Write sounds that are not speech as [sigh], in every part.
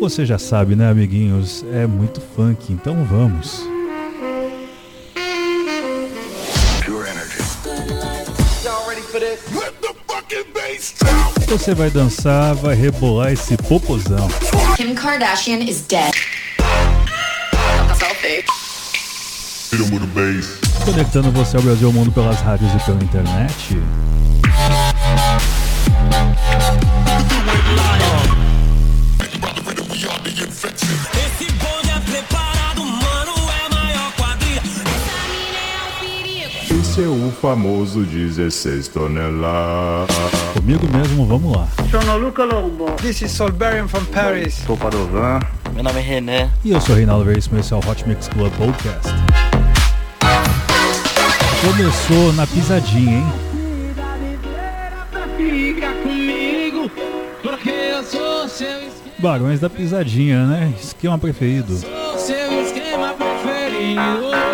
Você já sabe, né, amiguinhos? É muito funk, então vamos. Você vai dançar, vai rebolar esse popozão. Kim Kardashian is dead. Conectando você ao Brasil ao mundo pelas rádios e pela internet. O famoso 16 toneladas. Comigo mesmo, vamos lá. Sono Luca Lombo. This is Solberian from Paris. Sou Padovan. Meu nome é René. E eu sou Reinaldo Veríssimo, esse é o Hot Mix Club Podcast. Começou na pisadinha, hein? Fica comigo, porque eu sou seu, Barões da pisadinha, né? Esquema preferido. sou seu esquema preferido.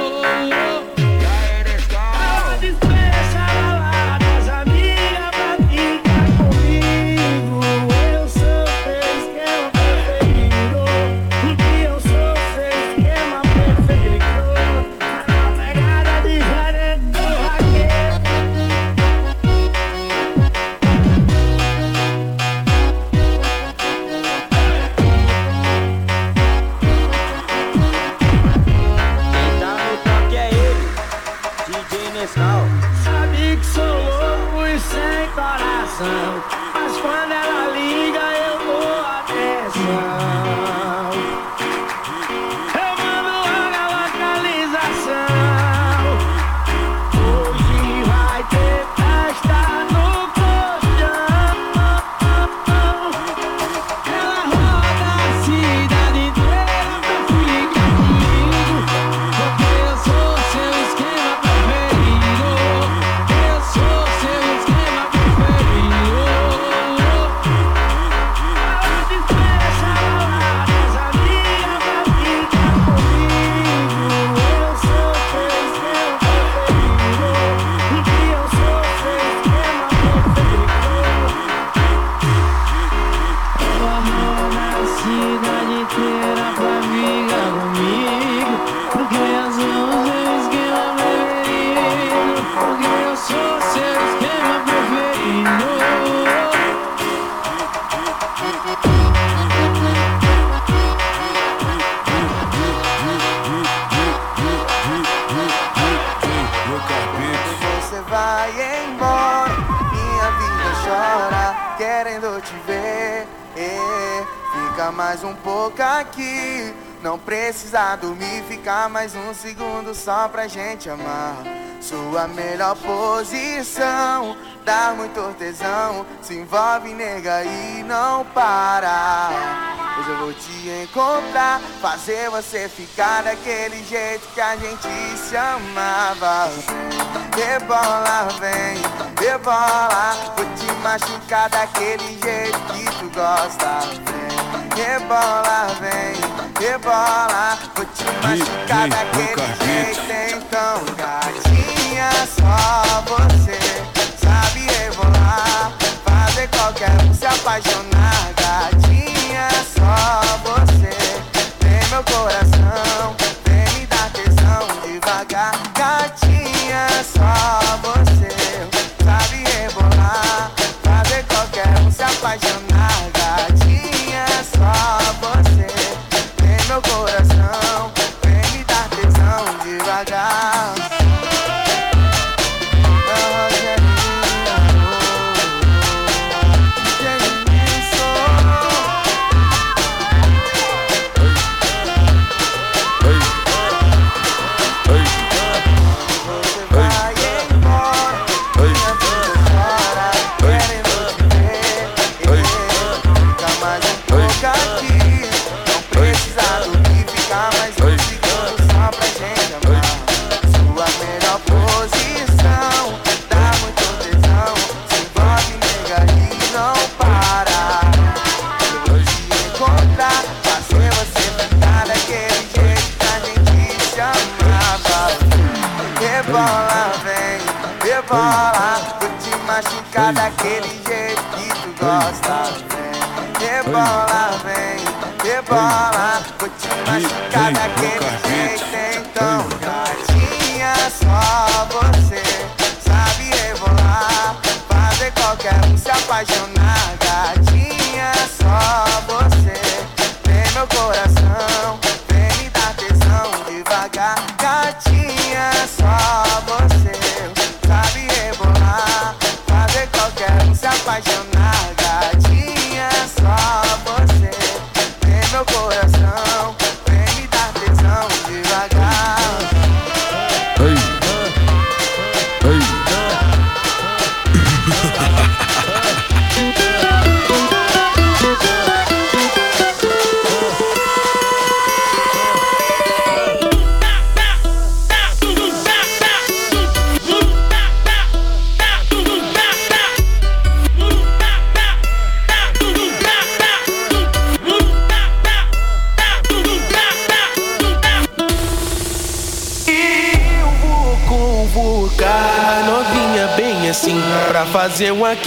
Um segundo só pra gente amar. Sua melhor posição, dá muito tesão. Se envolve, nega, e não para. Hoje eu vou te encontrar, fazer você ficar daquele jeito que a gente se amava. Rebola, vem, rebola, vou te machucar daquele jeito que tu gosta. Vem, rebola, vem, rebola, vou te machucar daquele jeito. Então,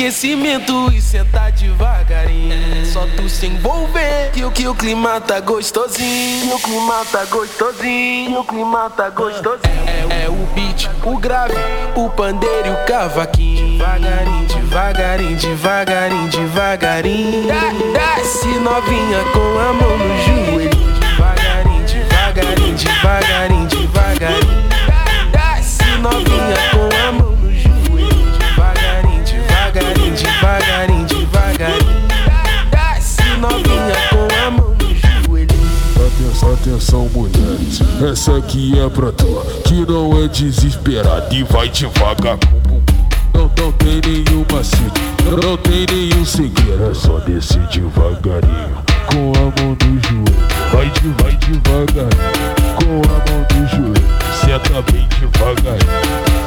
aquecimento e sentar devagarinho. Só tu se envolver que o que o clima tá gostosinho. O clima tá gostosinho, o clima tá gostosinho. É, é o beat, o grave, o pandeiro e o cavaquinho. Devagarinho, devagarinho, devagarinho, devagarinho. Desce novinha com a mão no joelho. Devagarinho, devagarinho, devagarinho, devagarinho. Desce novinha com a Atenção, mulheres. Essa aqui é pra tu, que não é desesperada e vai devagar. Não, não tem nenhum macete, não, tem nenhum segredo. É só descer devagarinho, com a mão no joelho. Vai, de, vai devagarinho, com a mão no joelho. Senta bem devagarinho,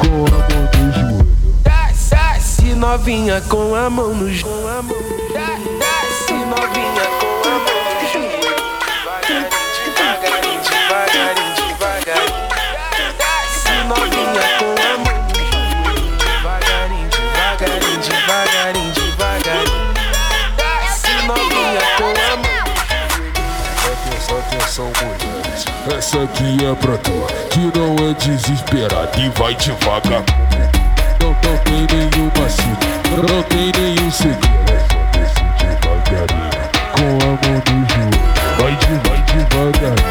com a mão no joelho. Desce novinha com a mão no joelho Essa aqui é pra tu, que não é desesperada e vai devagar. Não, não tem nenhum macete, não, tem nenhum segredo. Com a mão no joelho. Vai, de, vai devagarinho,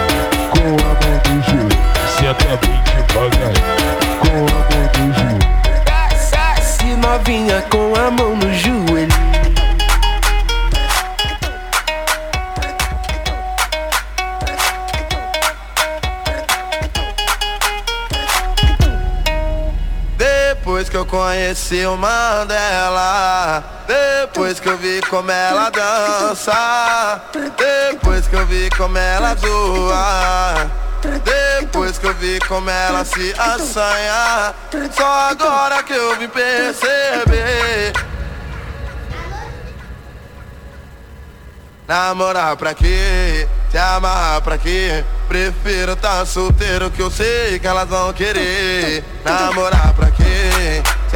com a mão no joelho. Senta bem devagarinho, com a mão no joelho. Desce novinha com a mão no joelho conheci o Mandela Depois que eu vi como ela dança Depois que eu vi como ela zoa Depois que eu vi como ela se assanha Só agora que eu vim perceber Namorar pra quê? Se amarrar pra quê? Prefiro tá solteiro que eu sei que elas vão querer Namorar pra quê?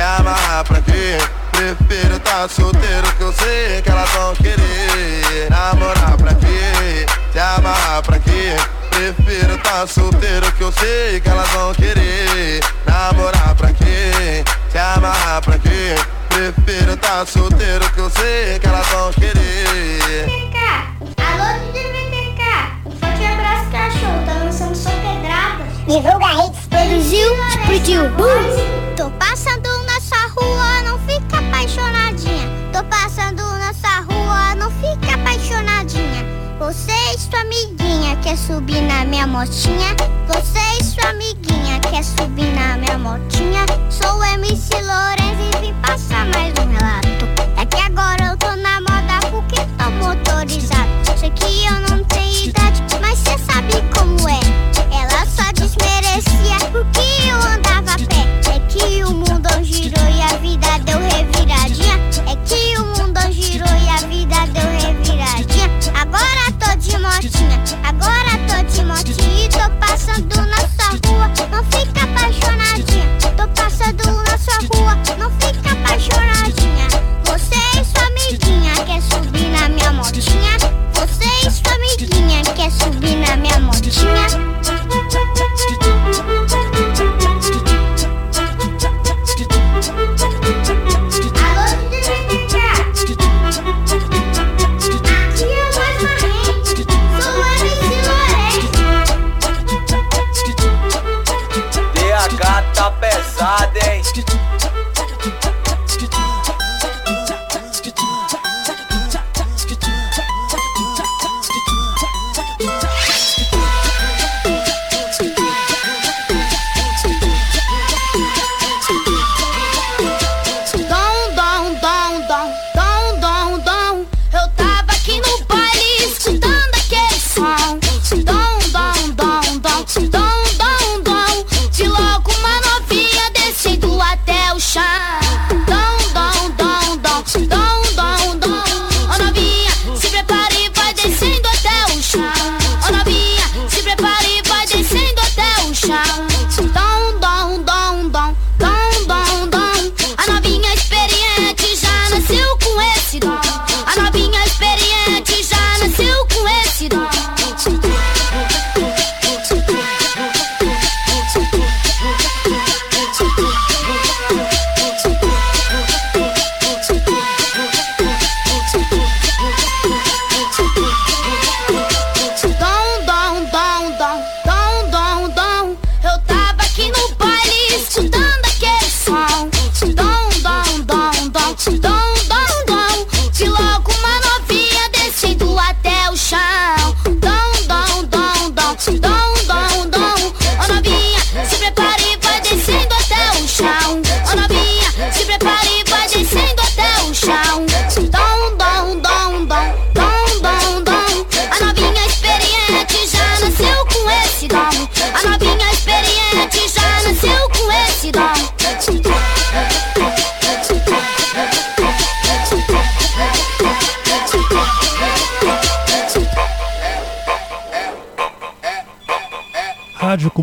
Se amarrar pra quê? Prefiro tá solteiro que eu sei que elas vão querer Namorar pra quê? Se amarrar pra quê? Prefiro tá solteiro que eu sei que elas vão querer Namorar pra quê? Se amarrar pra quê? Prefiro tá solteiro que eu sei que elas vão querer Alô, DJ VTK. Um forte abraço, cachorro. Tá lançando só pedrada. Divulga hits, produziu, explodiu. Boom. Tô passando na sua rua, não fica apaixonadinha. Você e sua amiguinha quer subir na minha motinha? Você e sua amiguinha quer subir na minha motinha? Sou MC Lourenço e vim passar mais um relato.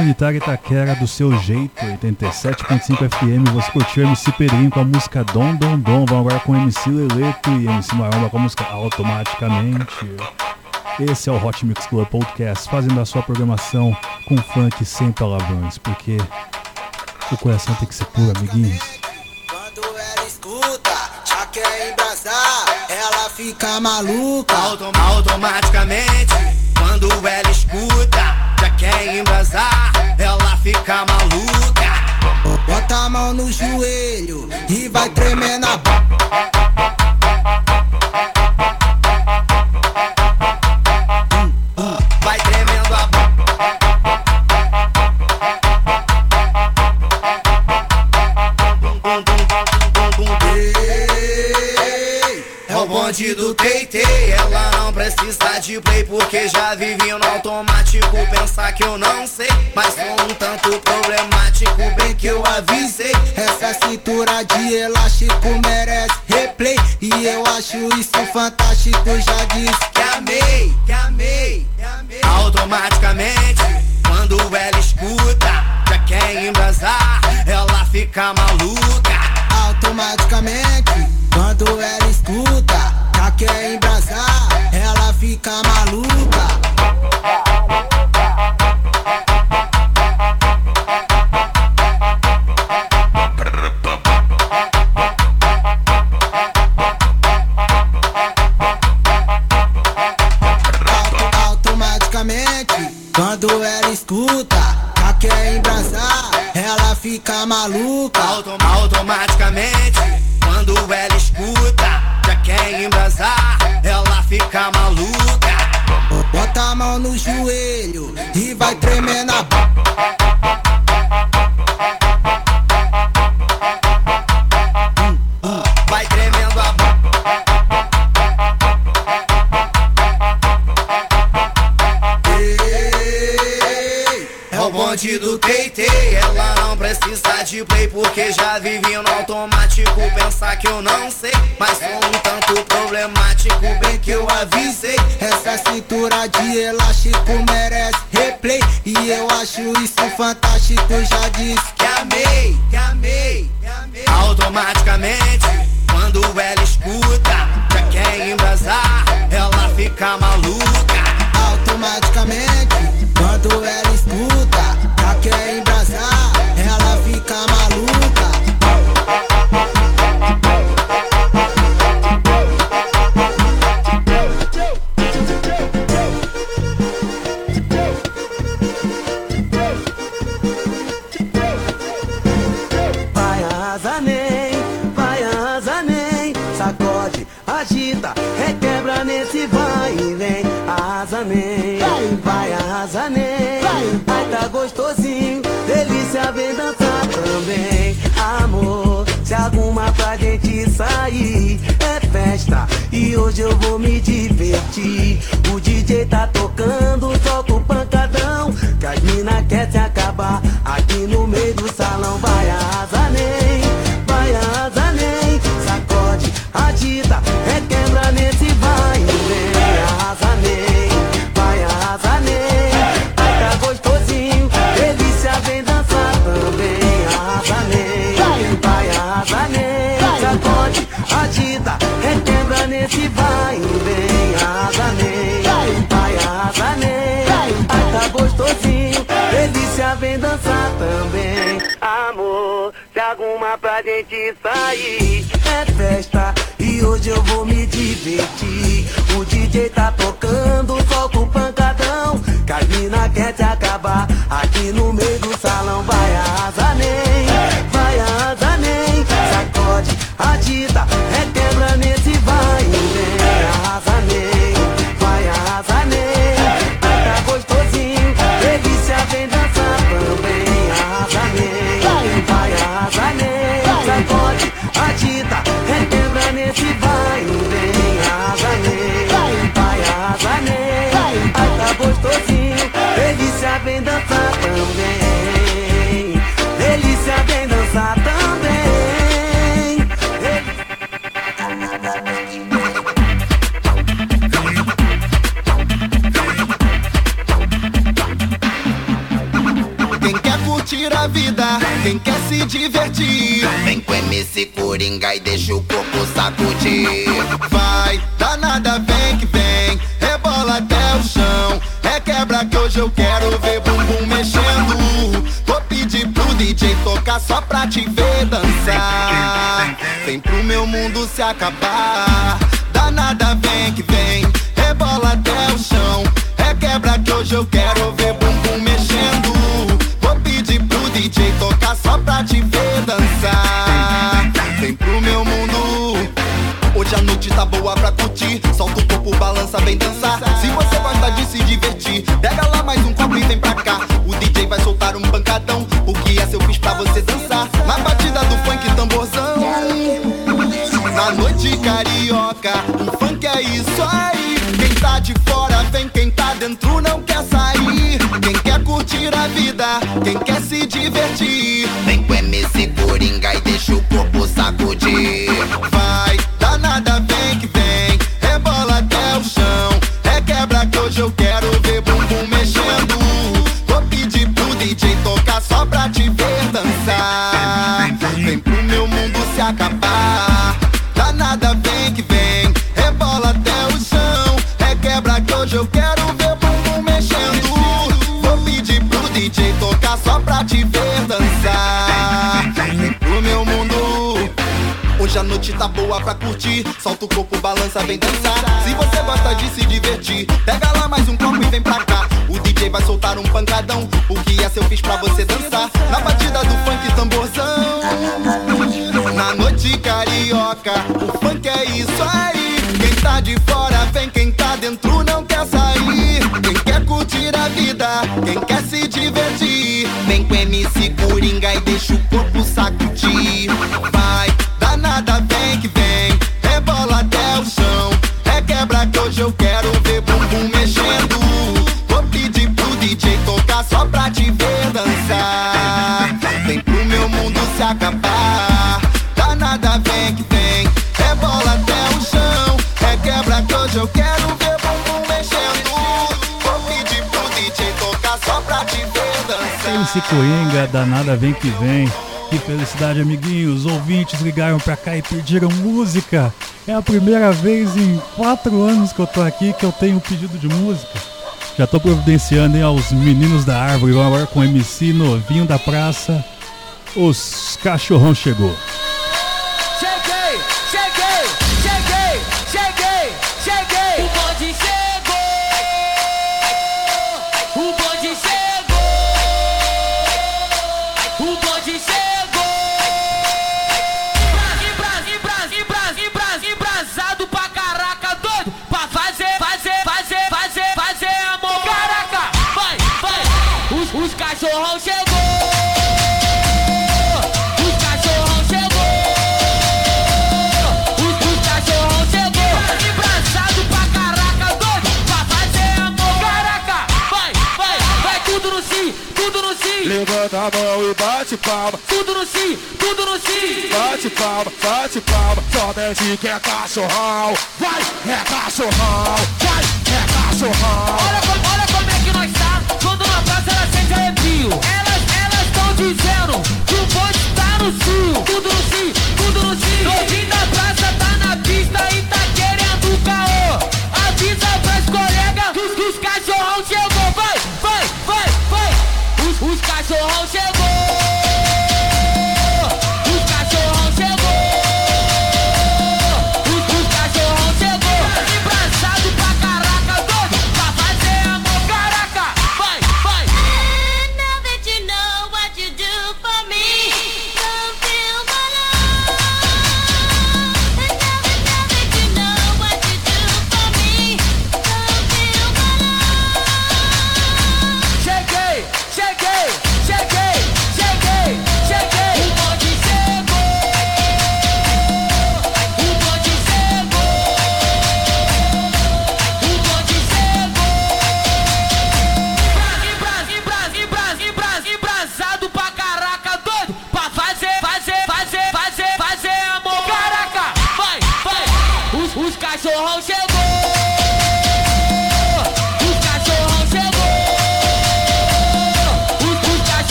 Comunitária Itaquera do seu jeito, 87.5 FM. Você curtiu MC Pedrinho com a música Dom Dom Dom. Vamos agora com MC Leleto e MC Maromba com a música Automaticamente. Esse é o Hot Mix Club Podcast, fazendo a sua programação com funk sem palavrões, porque o coração tem que ser puro, amiguinhos. Quando ela escuta, já quer embrasar, ela fica maluca. Autom automaticamente, quando ela escuta, já quer embrasar, ela fica maluca. Bota a mão no joelho e vai tremer na boca. Bonde do TT, ela não precisa de play porque já vivi no automático. Pensar que eu não sei, mas sou um tanto problemático. Bem que eu avisei. Essa cintura de elástico merece replay. E eu acho isso fantástico, já disse que amei, que amei, que amei. Automaticamente, quando ela escuta, já quer embrasar, ela fica maluca. Automaticamente, quando ela escuta, já quer embrasar, ela fica maluca. Quando ela escuta, já quer embrasar, ela fica maluca. Autom automaticamente, maluca. Bota a mão no joelho e vai tremer na boca. Bonde do TT, ela não precisa de play porque já vivi no automático. Pensar que eu não sei, mas sou um tanto problemático. Bem que eu avisei. Essa cintura de elástico merece replay. E eu acho isso fantástico, já disse que amei, que amei, que amei. Automaticamente, quando ela escuta, já quer embrasar, ela fica maluca. Automaticamente, quando ela quer embrasar, ela fica maluca. Vai arrasa nem, vai arrasa nem. Sacode, agita, requebra nesse vai e vem. Arrasa nem, vai arrasa nem. Vai tá gostosinho, vem dançar também. Amor, se arruma pra gente sair. É festa e hoje eu vou me divertir. O DJ tá tocando, solta o pancadão Que as mina quer se acabar. Aqui no meio do salão vai arrasa nem Vai arrasa nem. Sacode, agita, requebra Arruma pra gente sair. É festa e hoje eu vou me divertir. O DJ tá tocando, solta o pancadão. Que as quer te acabar. Aqui no meio do salão vai arrasar nem Vai arrasar nem. Sacode, agita, requebra nesse vai e vem quem quer se divertir. Vem com MC Coringa e deixa o corpo sacudir. Vai, danada, vem que vem, rebola até o chão. É quebra que hoje eu quero ver bumbum mexendo. Vou pedir pro DJ tocar só pra te ver dançar. Vem pro meu mundo se acabar. Dançar. Se você gosta de se divertir, pega lá mais um copo e vem pra cá. O DJ vai soltar um pancadão. O que é seu fiz pra você dançar? Na batida do funk tamborzão. Na noite carioca, o funk é isso aí. Quem tá de fora vem, quem tá dentro não quer sair. Quem quer curtir a vida, quem quer se divertir. Vem com MC Coringa e deixa o corpo sacudir. Vai, danada, vem que tá boa pra curtir. Solta o corpo, balança, vem dançar. Se você gosta de se divertir, pega lá mais um copo e vem pra cá. O DJ vai soltar um pancadão. O que é seu fiz pra você dançar? Na batida do funk tamborzão. Na noite carioca, o funk é isso aí. Quem tá de fora vem, quem tá dentro não quer sair. Quem quer curtir a vida, quem quer se divertir. Vem com MC Coringa e deixa o corpo MC Coringa, danada vem que vem. Que felicidade, amiguinhos. Ouvintes ligaram pra cá e pediram música. É a primeira vez em quatro anos que eu tô aqui que eu tenho pedido de música. Já tô providenciando hein, aos meninos da árvore. Vamos agora com o MC novinho da praça. Os cachorrão chegou. Bate palma. Tudo no sim, tudo no sim. Bate palma, bate palma. Desce que é cachorrão. Vai, é cachorrão. Vai, é cachorrão. Olha, olha como é que nós tá. Quando na praça ela sente arrepio. Elas, elas estão dizendo que o bonde tá no cio. Tudo no cio, tudo no cio. Novinho da praça tá na pista e tá querendo caô. Avisa pras colegas que os, os cachorrão chegou. Vai, vai, vai, vai. Os, cachorrão chegou.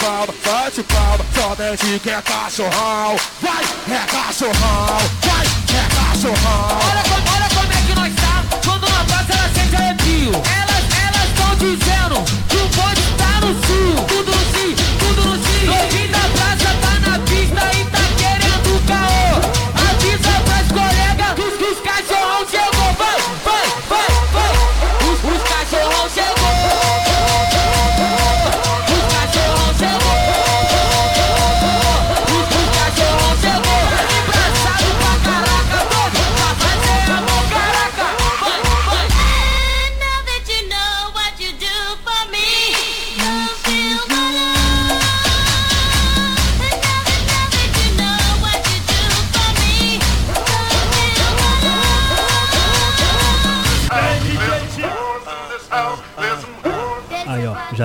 Palma, bate palma, somente que é cachorrão. Vai, é cachorrão. Vai, é cachorrão. Olha, como- olha como é que nós tá. Quando uma passa, ela sente arrepio. Elas, elas estão dizendo que o bonde tá no cio. Tudo no cio, tudo no cio. Novinho da praça tá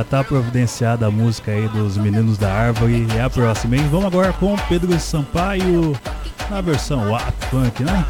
tá providenciada a música aí dos Meninos da Árvore. É a próxima, hein? Vamos agora com Pedro Sampaio na versão WAP Funk, né?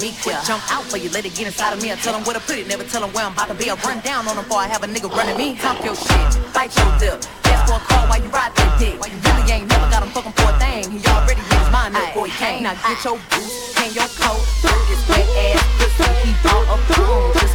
Drip down inside of me. Quick jump out for you, let it get inside of me. I tell them where to put it, never tell them where I'm about to be. I run down on them before I have a nigga running me. Talk your shit, bite your lip. Ask for a call while you ride that dick. You really ain't never got him fucking for a thing. He already made his mind up before he came. Now get your boots, hang your coat, throw this wet ass pussy. He bought a phone just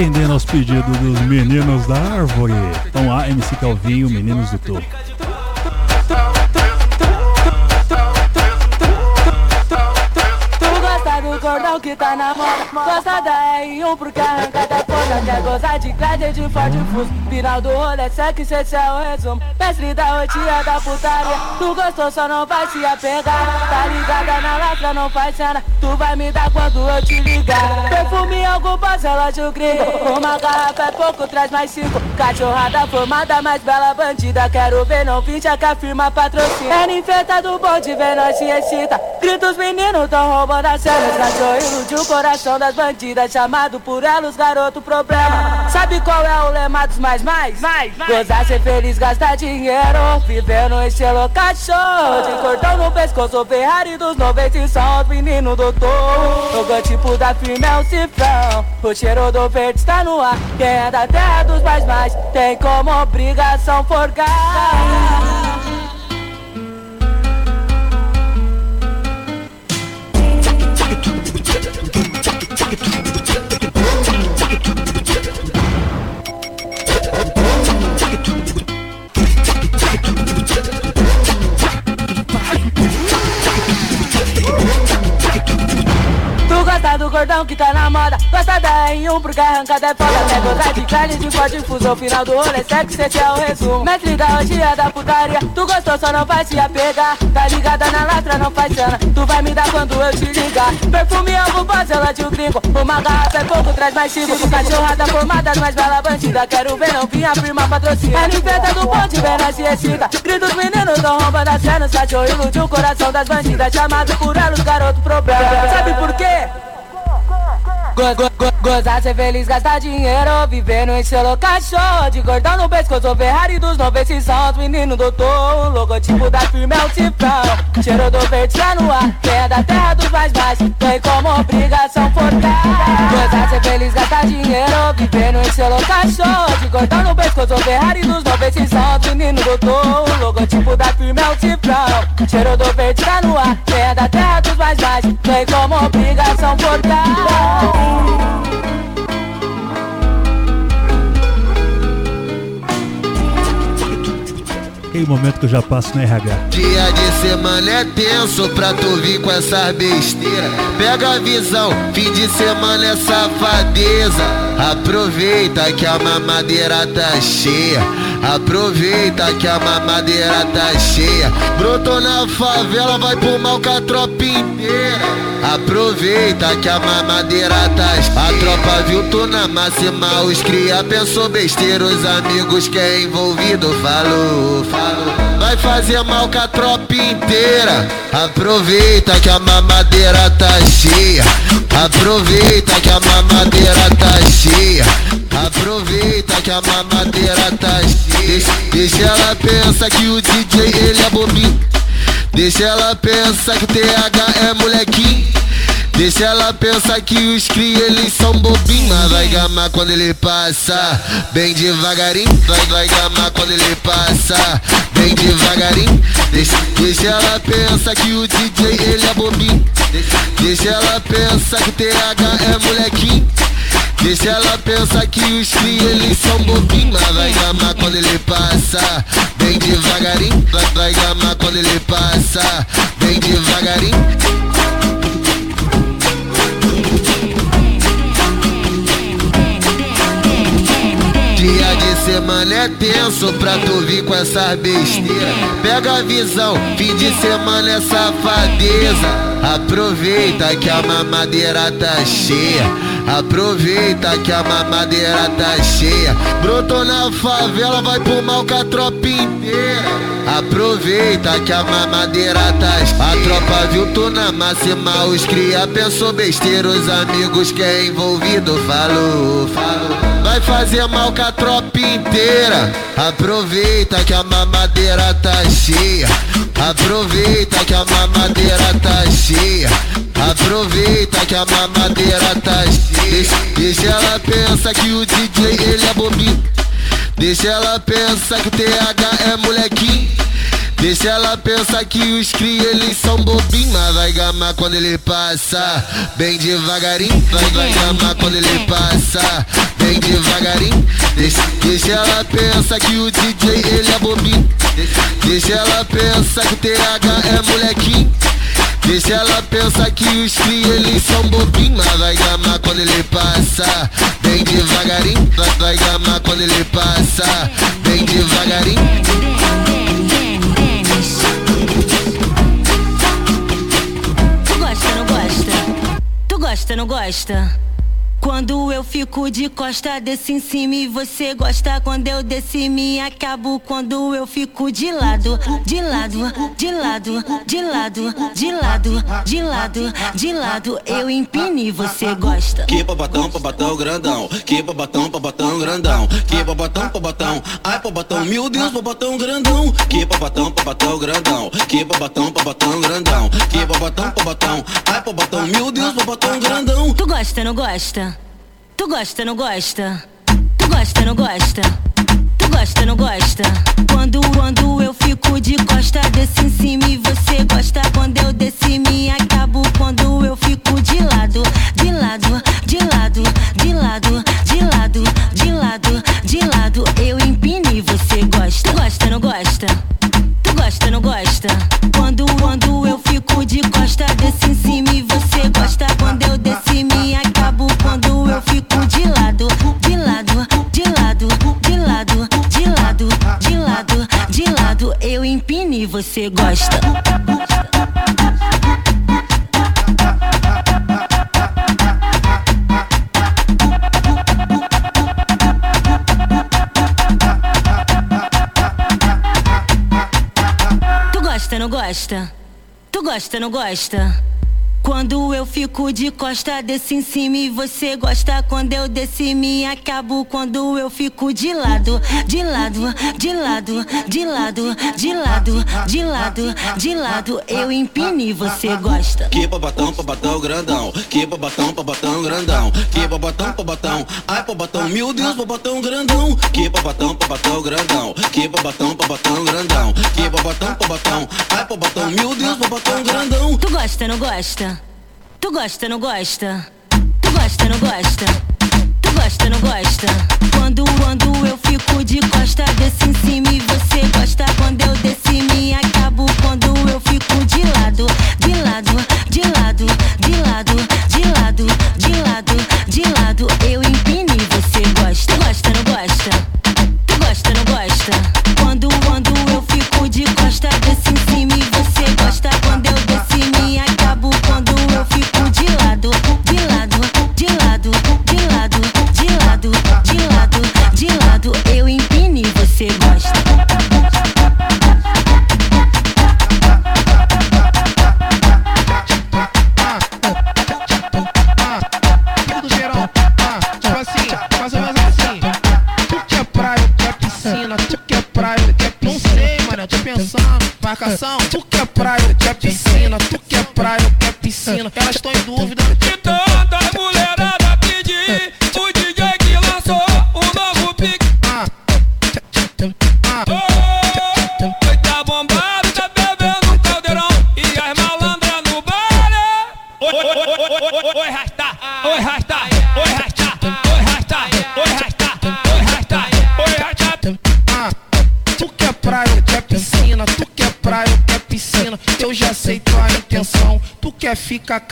Atendendo aos pedidos dos Meninos da Árvore. Então lá, MC Calvinho, Meninos do Topo. Tu gosta do cordão que tá na moda Gosta da R1 porque arranca da foda Quer gozar de Glad de Ford Fuso. Final do rolê, segue, esse é o resumo. Mestre da rotina da putaria. Tu gostou, só não vai se apegar. Tá ligada na lastra, não faz cena. Tu vai me dar quando eu te ligar. Perfume, bom, relógio gringo Uma garrafa é pouco, traz mais cinco. Cachorrada formada, mais bela bandida. Quero ver, não finja que a firma patrocina. É ninfeta do bonde, vem nós se excita. Gritos meninos tão roubando as cenas Cachorro ilude o coração das bandidas. Chamado por elas, garoto problema. Sabe qual é o lema dos mais mais? mais, mais. Gozar, ser feliz, gastar dinheiro. Vivendo estilo cachorro. De cordão no pescoço, Ferrari dos 90 e são os meninos do touro. Logotipo da firma é um cifrão. O cheiro do verde está no ar. Quem é da terra dos mais mais? Tem como obrigação forgar gordão que tá na moda. Gosta da R1 porque arrancada é foda. Quer gozar de carne de forte fusão Final do rolê, sexo, esse é o resumo. Mestre da rotina da putaria. Tu gostou, só não vai se apegar. Tá ligada na lastra, não faz cena. Tu vai me dar quando eu te ligar. Perfume, algo bom, ela de um gringo. Uma garrafa é pouco, traz mais cinco Cachorrada formada, mais bela bandida. Quero ver, não vinha firma patrocina É ninfeta do ponte, vem nós se excita Gritos meninos, tão roubando as cenas Cachorro ilude o coração das bandidas. Chamado por elas, garoto problema. Sabe por quê? Go, go, go, gozar, ser feliz, gastar dinheiro Viver no estilo cachorro De gordão no pescoço, Ferrari dos 90 e são os meninos do touro Logotipo da firma é o cifrão Cheiro do verde no ar Quem é da terra dos mais baixos Tem como obrigação forcar Gozar, ser feliz, gastar dinheiro Viver no estilo cachorro De gordão no pescoço, Ferrari dos 90 e são os meninos do touro Logotipo da firma é o cifrão Cheiro do verde no ar Quem é da terra dos mais baixos Tem como obrigação forcar Aquele momento que eu já passo no RH. Dia de semana é tenso pra tu vir com essas besteiras. Pega a visão, fim de semana é safadeza. Aproveita que a mamadeira tá cheia. Aproveita que a mamadeira tá cheia. Brotou na favela, vai pro mal com a tropa inteira. Aproveita que a mamadeira tá cheia. A tropa viu tu na máxima, os cria pensou besteira. Os amigos que é envolvido falou, falou. Vai fazer mal com a tropa inteira. Aproveita que a mamadeira tá cheia. Aproveita que a mamadeira tá cheia. Aproveita que a mamadeira tá cheia. Deixa, deixa ela pensar que o DJ ele é bobinho. Deixa ela pensar que TH é molequinho. Deixa ela pensar que os cria eles são bobinhos Mas vai gamar quando ele passa. Bem devagarinho Vai, vai gamar quando ele passa. Bem devagarinho Deixa, deixa ela pensar que o DJ ele é bobinho. Deixa, ela pensar que o TH é molequinho. Deixa ela pensar que os cria eles são bobinhos Mas vai gamar quando ele passa. Bem devagarinho Vai, vai gamar quando ele passa. Bem devagarinho Dia de semana é tenso pra tu vir com essas besteiras. Pega a visão, fim de semana é safadeza. Aproveita que a mamadeira tá cheia. Aproveita que a mamadeira tá cheia. Brotou na favela, vai pro mal com a tropa inteira. Aproveita que a mamadeira tá cheia. A tropa viu tu na máxima, os cria pensou besteira. Os amigos que é envolvido falou, falou. Vai fazer mal com a tropa inteira. Aproveita que a mamadeira tá cheia. Aproveita que a mamadeira tá cheia. Aproveita que a mamadeira tá cheia. Deixa, ela pensar que o DJ ele é bobinho. Deixa ela pensar que o TH é molequinho. Deixa ela pensar que os cria eles são bobinhos Mas vai gamar quando ele passa Bem devagarinho Vai, vai gamar quando ele passa Bem devagarinho Deixa, deixa ela pensar que o DJ ele é bobinho Deixa, deixa ela pensar que o TH é molequinho Deixa ela pensar que os cria eles são bobinhos Mas vai gamar quando ele passa. Bem devagarinho Vai, vai gamar quando ele passa. Bem devagarinho. Tu gosta, não gosta? Quando eu fico de costa, desço em cima e você gosta quando eu desço e me acabo quando eu fico de lado, de lado, de lado, de lado, de lado, de lado, de lado, eu empino e você gosta. Que babatão, babatão grandão. Que babatão, babatão grandão. Que babatão, babatão. Ai, babatão, meu Deus, babatão grandão. Que babatão, babatão grandão. Que babatão, babatão grandão. Que babatão, babatão. Ai, babatão, meu Deus, babatão grandão. Tu gosta, não gosta? Tu gosta, não gosta? Tu gosta, não gosta? Tu gosta, não gosta? Quando, quando eu fico de costa, desço em cima e você gosta. Gosta, não gosta? Quando eu fico de costa, desço em cima e você gosta. Quando eu desço e me acabo. Quando eu fico de lado, de lado, de lado, de lado, de lado, de lado, de lado, eu empino e você gosta. Que babatão, babatão grandão. Que babatão, babatão grandão. Que babatão, babatão. Ai, babatão, meu Deus, babatão grandão. Que babatão, babatão grandão. Que babatão, babatão grandão. Que babatão, babatão. Ai, babatão, meu Deus, babatão grandão. Tu gosta, não gosta? Tu gosta, não gosta? Tu gosta, não gosta? Tu gosta, não gosta? Quando ando eu fico de costa, desce em cima e você gosta. Quando eu desci me acabo, quando eu fico de lado, de lado, de lado, de lado, de lado, de lado, de lado. Eu empino e você gosta. Tu gosta, não gosta? gosta, não gosta. Quando quando eu fico de costa, desce em cima e você gosta. Quando eu desci me acabo, quando eu fico de lado, de lado.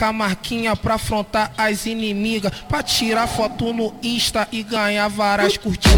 A marquinha pra afrontar as inimigas. Pra tirar foto no Insta e ganhar várias curtidas.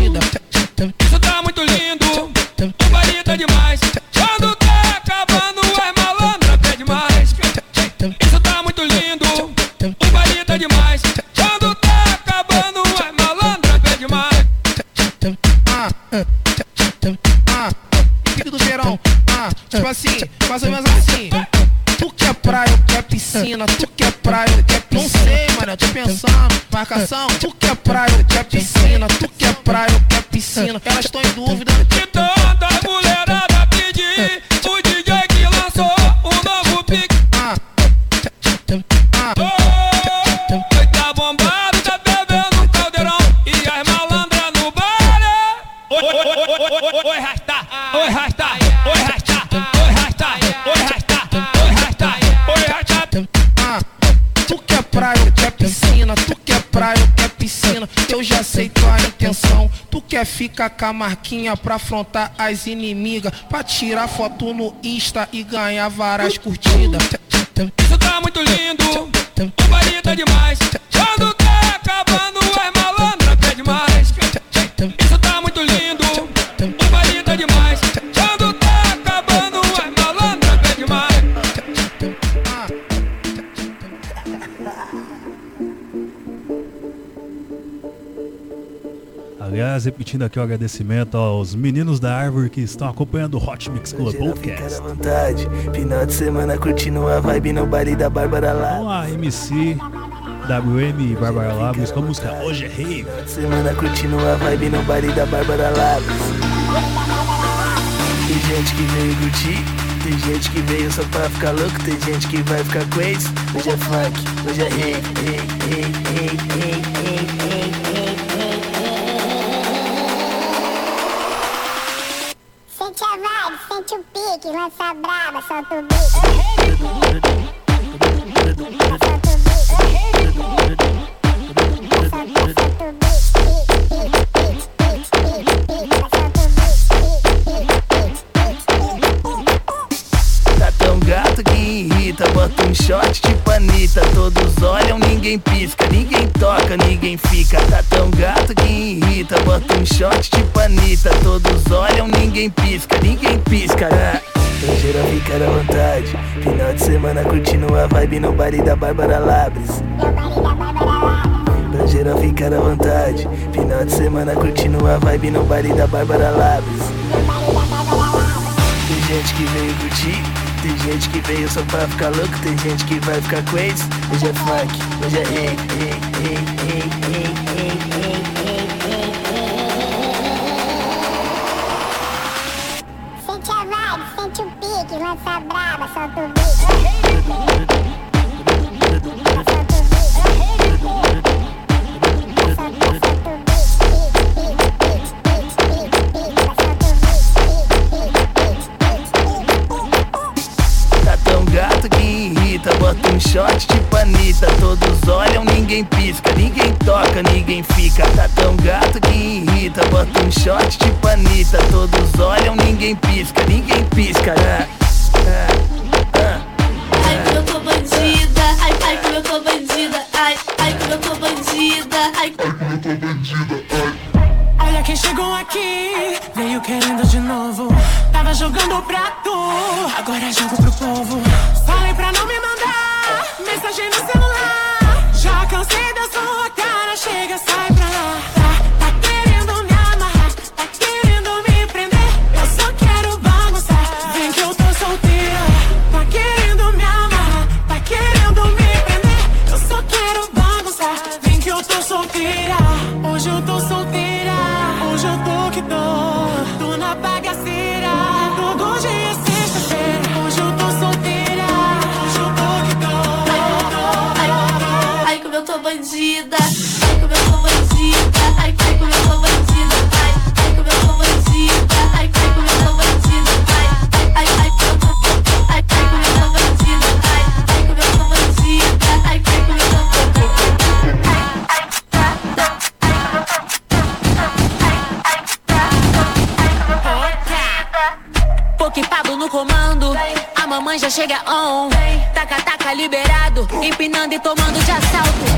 Marcação. Tu quer praia, eu quer piscina. Tu quer praia, eu quer piscina. Elas estão em dúvida. De tanta mulherada pedir O DJ que lançou o novo pique Ah, Oi, tá bombado, tá bebendo caldeirão E as malandras no baile Oi, oi, oi, oi, oi, oi, oi, rasta Oi, rasta, oi, rasta Oi, rasta, oi, rasta Oi, rasta, oi, rasta Ah, tu quer praia, eu quer piscina. Tua intenção. Tu quer ficar com a marquinha pra afrontar as inimigas. Pra tirar foto no Insta e ganhar várias curtidas. Isso tá muito lindo O baile tá demais Aliás, repetindo aqui o agradecimento aos meninos da Árvore que estão acompanhando o Hot Mix Club Podcast. vontade. Final de semana curtindo a vibe no baile da Bárbara lá. Vamos lá, MC, WM e Bárbara Labros com a música Hoje é Rave. Semana curtindo a vibe no baile da Bárbara Labros. Tem gente que veio curtir, tem gente que veio só pra ficar louco, tem gente que vai ficar crazy. Hoje é funk, hoje é rave, rave, rave, rave, rave, mete o pique, lança braba, solta o bico. Solta o bico. Gato que irrita, bota um shot de panita. Todos olham, ninguém pisca, ninguém toca, ninguém fica. Tá tão gato que irrita, bota um shot de panita. Todos olham, ninguém pisca, ninguém pisca. Pra geral ficar à vontade. Final de semana curtindo a vibe no baile da Bárbara Labres. Pra geral ficar vontade. Final de semana curtindo a vibe no baile da Bárbara Labres. Tem gente que veio curtir, tem gente que veio só pra ficar louco, tem gente que vai ficar crazy. Hoje é funk, hoje é rei, rei, rei, rei, rei, rei, rei. Toca, ninguém fica. Tá tão gato que irrita, bota um shot de panita. Todos olham, ninguém pisca, ninguém pisca. Ah, ah, Ai, como eu tô bandida, ai, ai, como eu tô bandida, ai, ai, como eu tô bandida, ai, ai, como eu tô bandida, ai. Olha quem chegou aqui, veio querendo de novo. Tava jogando pra tu, agora jogo pro povo. bandida, ai como eu sou bandida, ai como eu sou bandida, ai, ai como eu sou bandida, ai, ai como eu sou bandida, ai, ai, ai como eu sou bandida, ai, ai como eu sou bandida, ai, ai como eu sou bandida, ai, ai como eu sou bandida. Porque Pablo no comando, a mamãe já chega on, taca taca liberado, empinando e tomando de assalto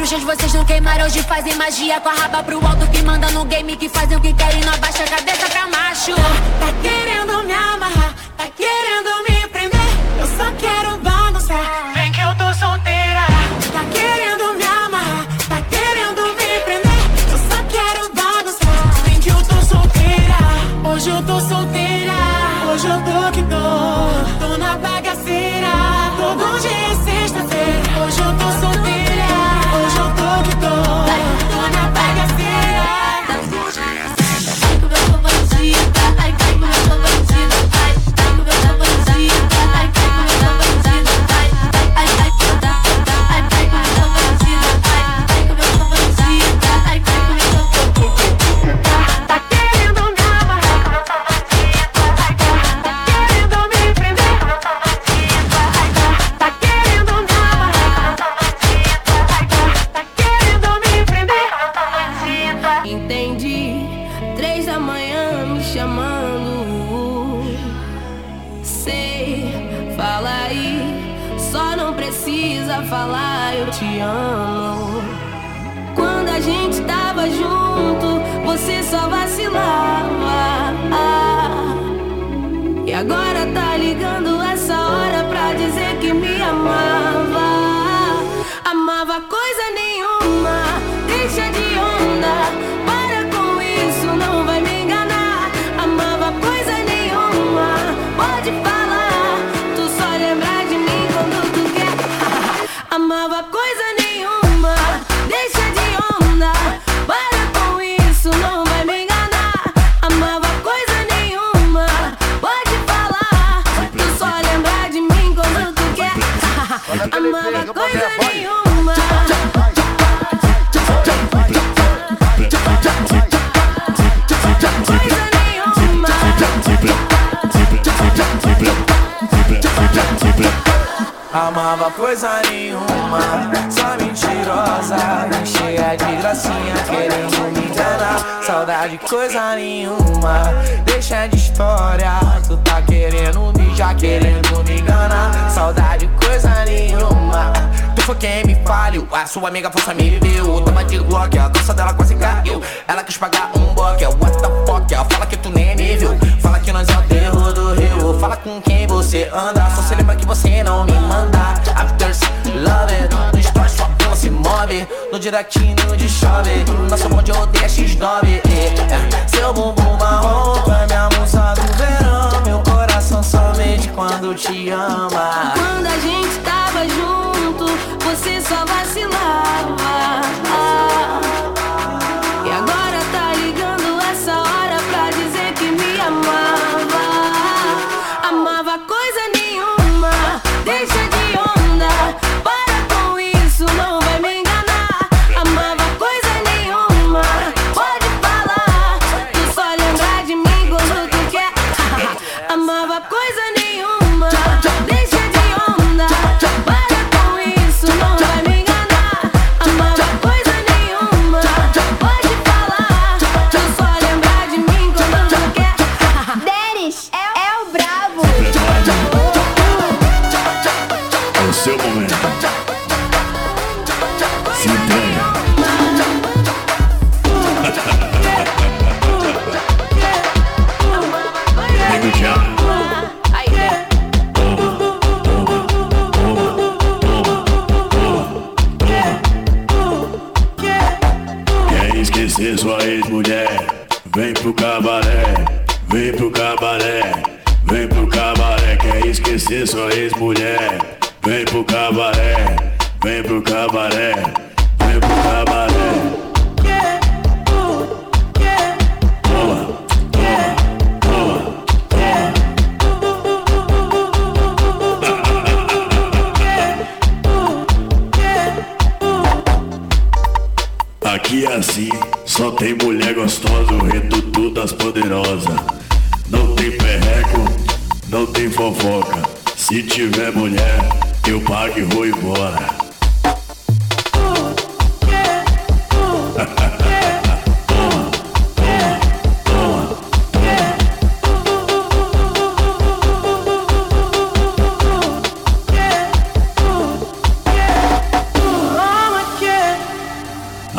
bruxas, vocês não queimaram hoje fazem magia com a raba pro alto que manda no game que fazem o que querem, não abaixa a cabeça pra macho. Tá, tá querendo me amarrar, tá querendo me prender? Eu só quero agora prova coisa nenhuma. Só mentirosa, cheia de gracinha Querendo me enganar, saudade coisa nenhuma. Deixa de história, tu tá querendo me já Querendo me enganar, saudade coisa nenhuma. Tu foi quem me falhou, a sua amiga força me viu. Toma de glock, a calça dela quase caiu. Ela quis pagar um bloco, é what the fuck Ela fala que tu nem me viu, fala que nós é o terror do rio fala com quem você anda. Só se lembra que você não me manda. Afters, love it No story sua pela se move. No directinho de chove. Nosso bonde odeia é X9 é, é. Seu bumbum marrom é minha musa do verão. Meu coração somente quando te ama. Quando a gente tava junto Você só vacilava. Ah. ah.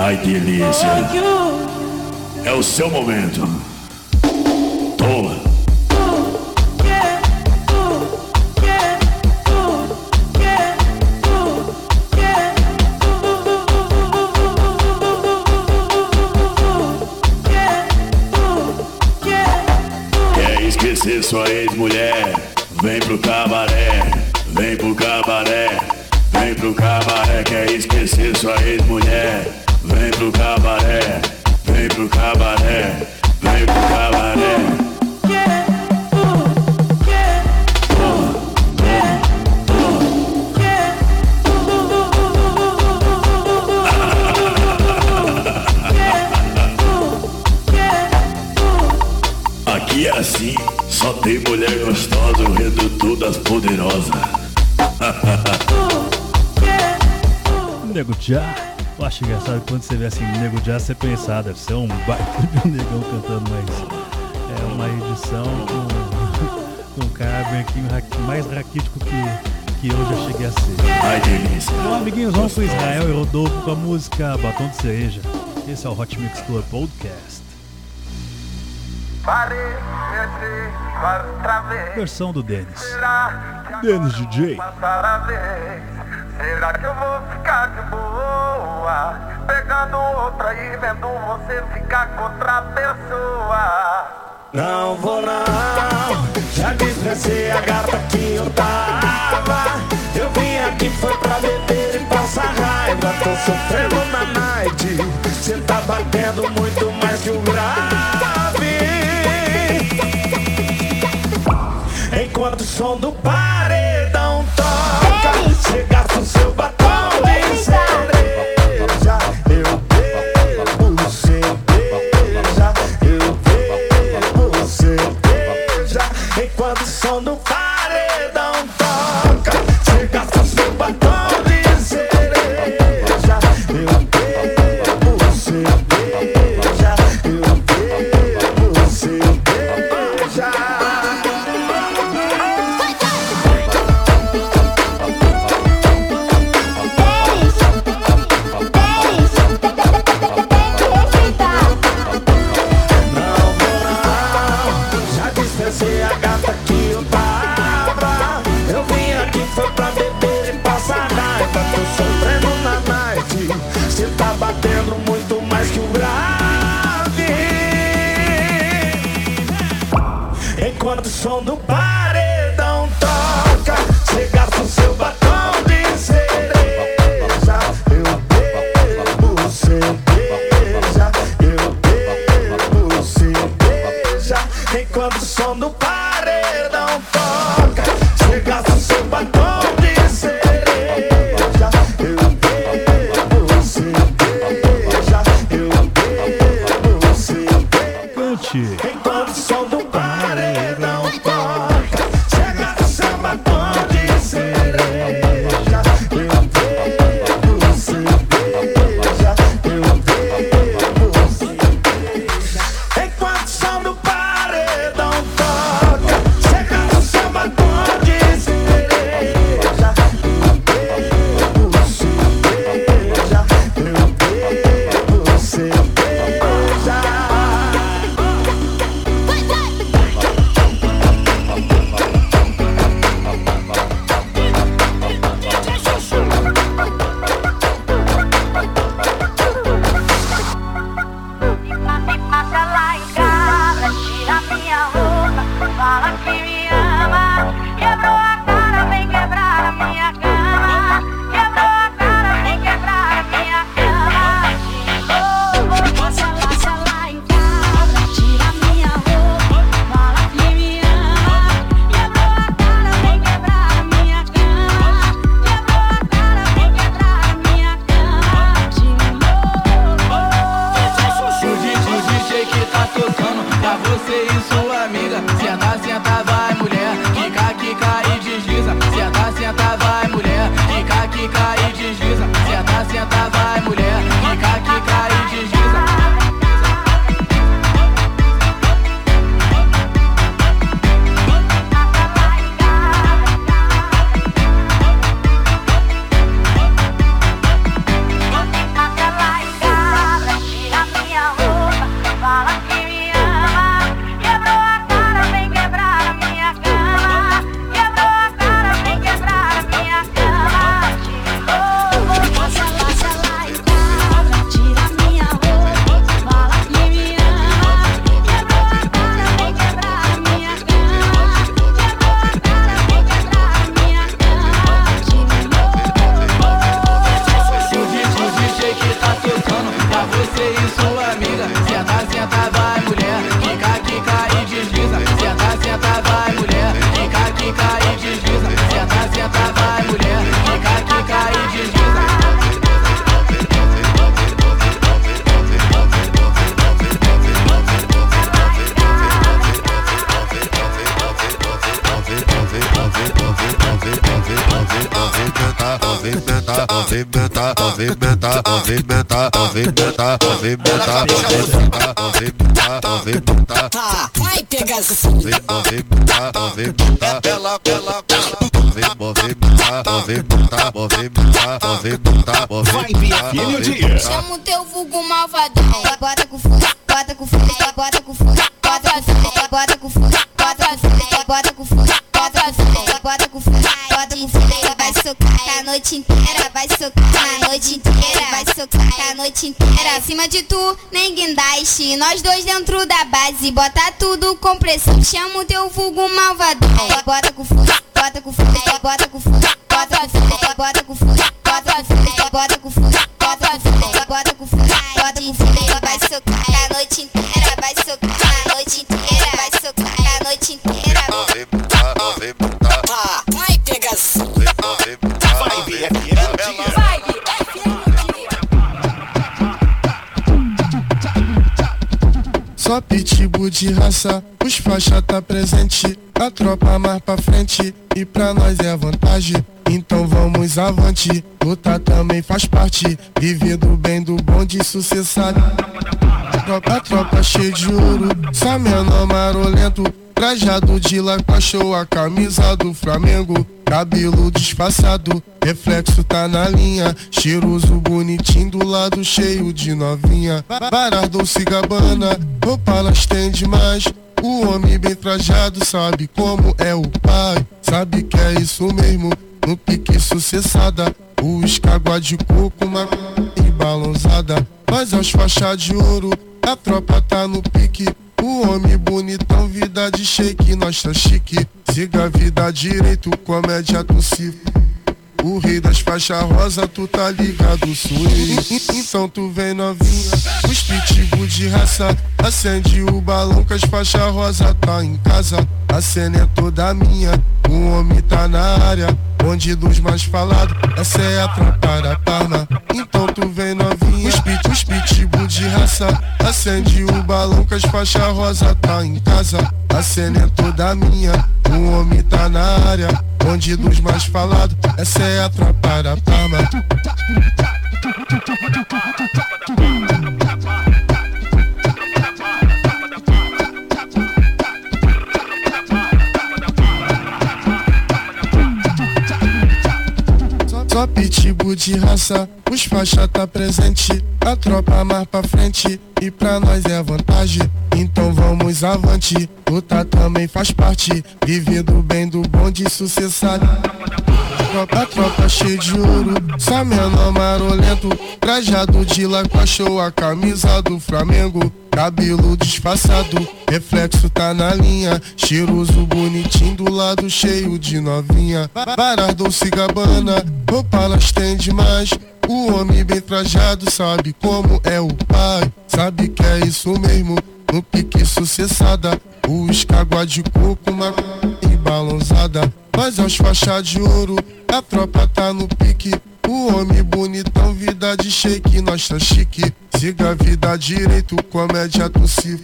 Ai, delícia. É o seu momento. Toma. Esquecer sua ex-mulher? Vem pro cabaré, vem pro cabaré, vem pro cabaré. Quer esquecer sua ex-mulher? Cabaré, vem pro cabaré, vem pro cabaré. Aqui é assim, só tem mulher gostosa, o reduto das poderosas. [laughs] Nego Já. Acho engraçado quando você vê assim, Nego Já, você pensar, deve ser um baita de um negão cantando, mas é uma edição com, [laughs] com um cara raqui- mais raquítico que, que eu já cheguei a ser. Ai, delícia. Então, amiguinhos, vamos pro Israel e Rodolfo com a música Batom de Cereja. Esse é o Hot Mix Club Podcast. Versão do Denis. Denis DJ. Será que eu vou ficar de boa? Pegando outra e vendo você ficar com outra pessoa. Não vou não, já dispensei a gata que eu tava. Eu vim aqui foi pra beber e passar raiva. Tô sofrendo na night, cê tá batendo muito mais que o grave. Enquanto o som do paredão movimenta, movimenta, movimenta, movimenta, movimenta, movimenta, movimenta. Vai pegar Movimenta, movimenta, ela, ela, movimenta, movimenta, movimenta, movimenta, movimenta. Chama o teu vulgo malvadão. Bota com fúria, bota com fúria, bota com fúria, bota com fúria, bota com fúria, bota com fúria, bota com fúria, bota com fúria, bota com fúria, bota com a noite inteira, vai socar a noite inteira, vai socar a noite inteira. Acima de tu, nem guindaste, nós dois dentro da base, bota tudo com pressão. Chama o teu vulgo malvadão. Bota com fúria, bota com fúria, bota com fúria, bota com fúria, bota com fúria, bota com fúria, bota com fúria, bota com fúria, bota com fúria, bota com fúria, vai socar a noite inteira, Só pitbull de raça, os faixa tá presente, a tropa mais pra frente. E pra nós é vantagem. Então vamos avante, lutar também faz parte, viver do bem do bom de sucessado. Tropa, tropa cheia de ouro, só menor marolento, trajado de laca show, a camisa do Flamengo, cabelo disfarçado, reflexo tá na linha, cheiroso bonitinho do lado cheio de novinha. Varas Dolce Gabbana, roupa elas têm demais. O homem bem trajado sabe como é o pai, sabe que é isso mesmo, no pique sucessada. O escagua de coco, uma e balãozada. Mas as faixas de ouro, a tropa tá no pique. O homem bonitão, vida de shake, nós tá chique. Siga a vida direito, comédia tossiva. O rei das faixas rosa, tu tá ligado, eu. Então tu vem novinha, os pitbull de raça. Acende o balão que as faixas rosa tá em casa. A cena é toda minha, o homem tá na área. Onde dos mais falados, essa é a tropa da Parma. Então tu vem novinha, os, pit, os pitbull de raça. Acende o balão que as faixas rosa tá em casa. A cena é toda minha, o homem tá na área. Onde dos mais falados, essa é a tropa da Só pitbull de raça, os faixa tá presente, a tropa mais pra frente e pra nós é vantagem. Então vamos avante, lutar também faz parte, viver do bem do bom de sucessado. Tropa, tropa cheia de ouro, só menor marolento, trajado de laca show, a camisa do Flamengo. Cabelo disfarçado, reflexo tá na linha. Cheiroso, bonitinho do lado cheio de novinha. Varas Dolce Gabbana, roupa elas têm demais O homem bem trajado sabe como é o pai. Sabe que é isso mesmo, no pique sucessada. O escagua de coco, uma e balãozada Mas aos faixas de ouro, a tropa tá no pique o homem bonitão, vida de shake, nós tá chique. Siga a vida direito, comédia tossiva.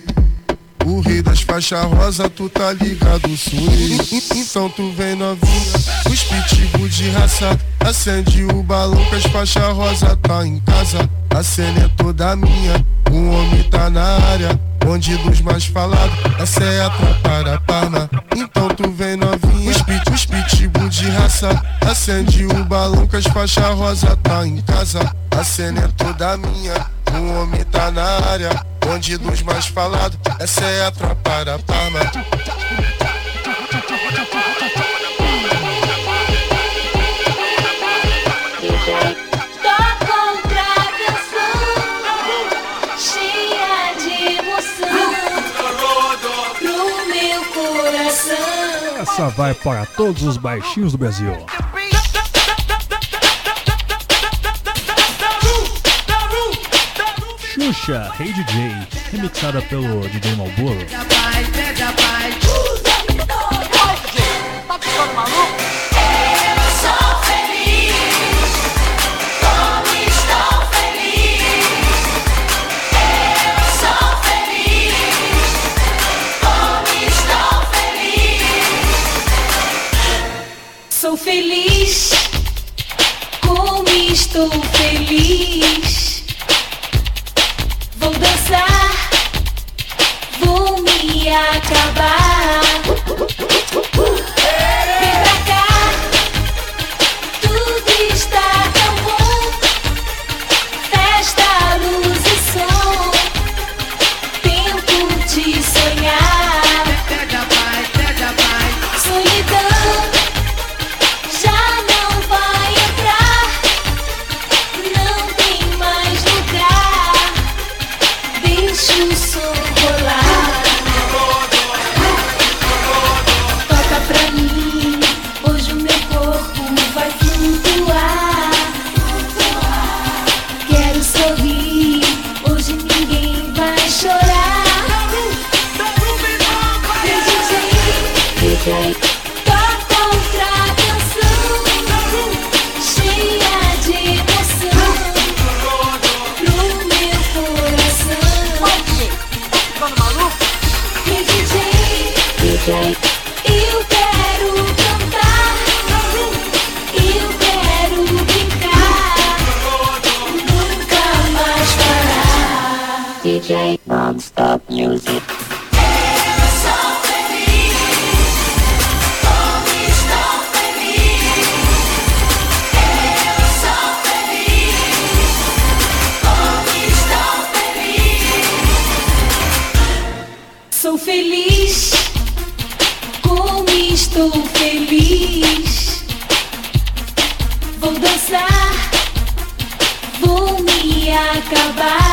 O rei das faixas rosa, tu tá ligado, eu. Então tu vem novinha, os pitbull de raça. Acende o balão que as faixas rosa tá em casa. A cena é toda minha, o homem tá na área. Onde dos mais falados, essa é a tropa da Parma. Então tu vem novinha, os, pit, os pitbull de raça. Acende o balão que as faixas rosa tá em casa. A cena é toda minha, o homem tá na área. Onde dos mais falados, essa é a tropa da Parma. Essa vai para todos os baixinhos do Brasil. Xuxa, Hey DJ, remixada pelo DJ Malboro. estou feliz. Vou dançar, vou me acabar. goodbye.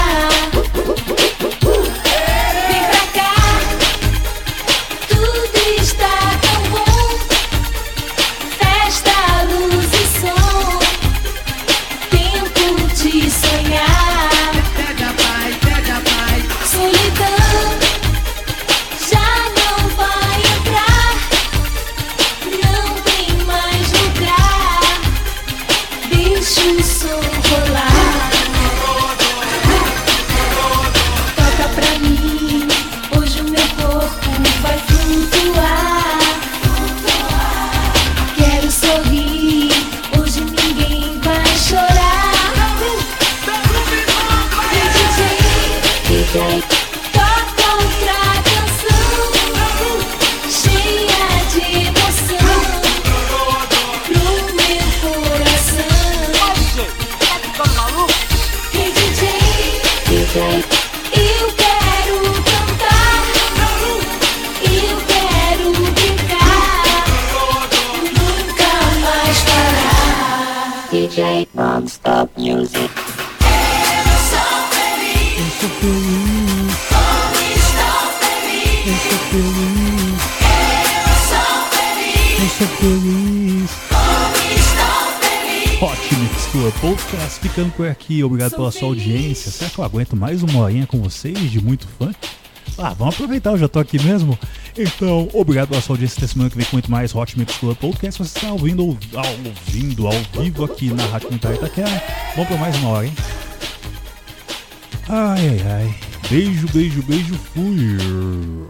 obrigado pela feliz. sua audiência. Será que eu aguento mais uma horinha com vocês de muito fã. Ah, vamos aproveitar, eu já tô aqui mesmo. Então, obrigado pela sua audiência. Até semana que vem com muito mais Hot Mix Club Podcast. Você está ouvindo, ouvindo ao vivo aqui na Rádio Comunitária Itaquera. Vamos pra mais uma hora, hein? Ai, ai, ai. Beijo, beijo, beijo. Fui.